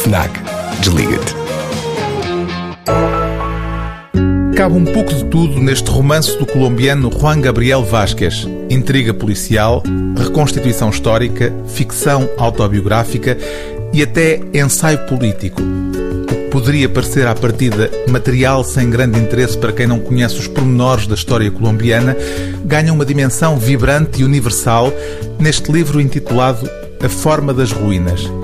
FNAC. Desliga-te. Cabe um pouco de tudo neste romance do colombiano Juan Gabriel Vázquez. Intriga policial, reconstituição histórica, ficção autobiográfica e até ensaio político. O que poderia parecer à partida material sem grande interesse para quem não conhece os pormenores da história colombiana, ganha uma dimensão vibrante e universal neste livro intitulado A Forma das Ruínas.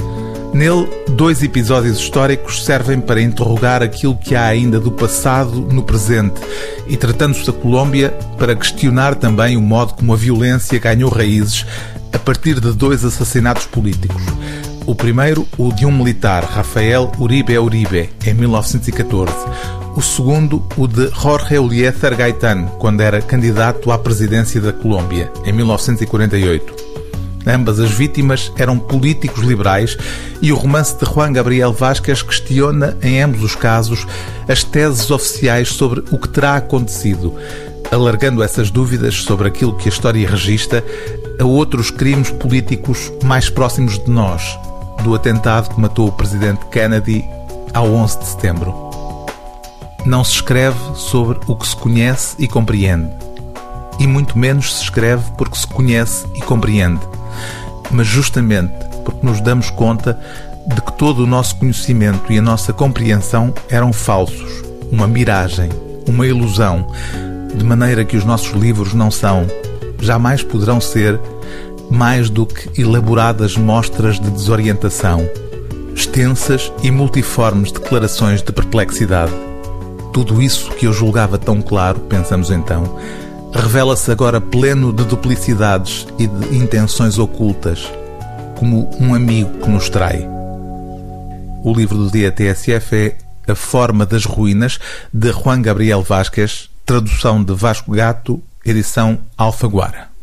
Nele, dois episódios históricos servem para interrogar aquilo que há ainda do passado no presente e, tratando-se da Colômbia, para questionar também o modo como a violência ganhou raízes a partir de dois assassinatos políticos. O primeiro, o de um militar, Rafael Uribe Uribe, em 1914. O segundo, o de Jorge Eliezer Gaitán, quando era candidato à presidência da Colômbia, em 1948. Ambas as vítimas eram políticos liberais e o romance de Juan Gabriel Vázquez questiona, em ambos os casos, as teses oficiais sobre o que terá acontecido, alargando essas dúvidas sobre aquilo que a história registra a outros crimes políticos mais próximos de nós, do atentado que matou o presidente Kennedy ao 11 de setembro. Não se escreve sobre o que se conhece e compreende, e muito menos se escreve porque se conhece e compreende mas justamente porque nos damos conta de que todo o nosso conhecimento e a nossa compreensão eram falsos, uma miragem, uma ilusão, de maneira que os nossos livros não são, jamais poderão ser, mais do que elaboradas mostras de desorientação, extensas e multiformes declarações de perplexidade. Tudo isso que eu julgava tão claro, pensamos então, revela-se agora pleno de duplicidades e de intenções ocultas, como um amigo que nos trai. O livro do dia TSF é A Forma das Ruínas, de Juan Gabriel Vázquez, tradução de Vasco Gato, edição Alfaguara.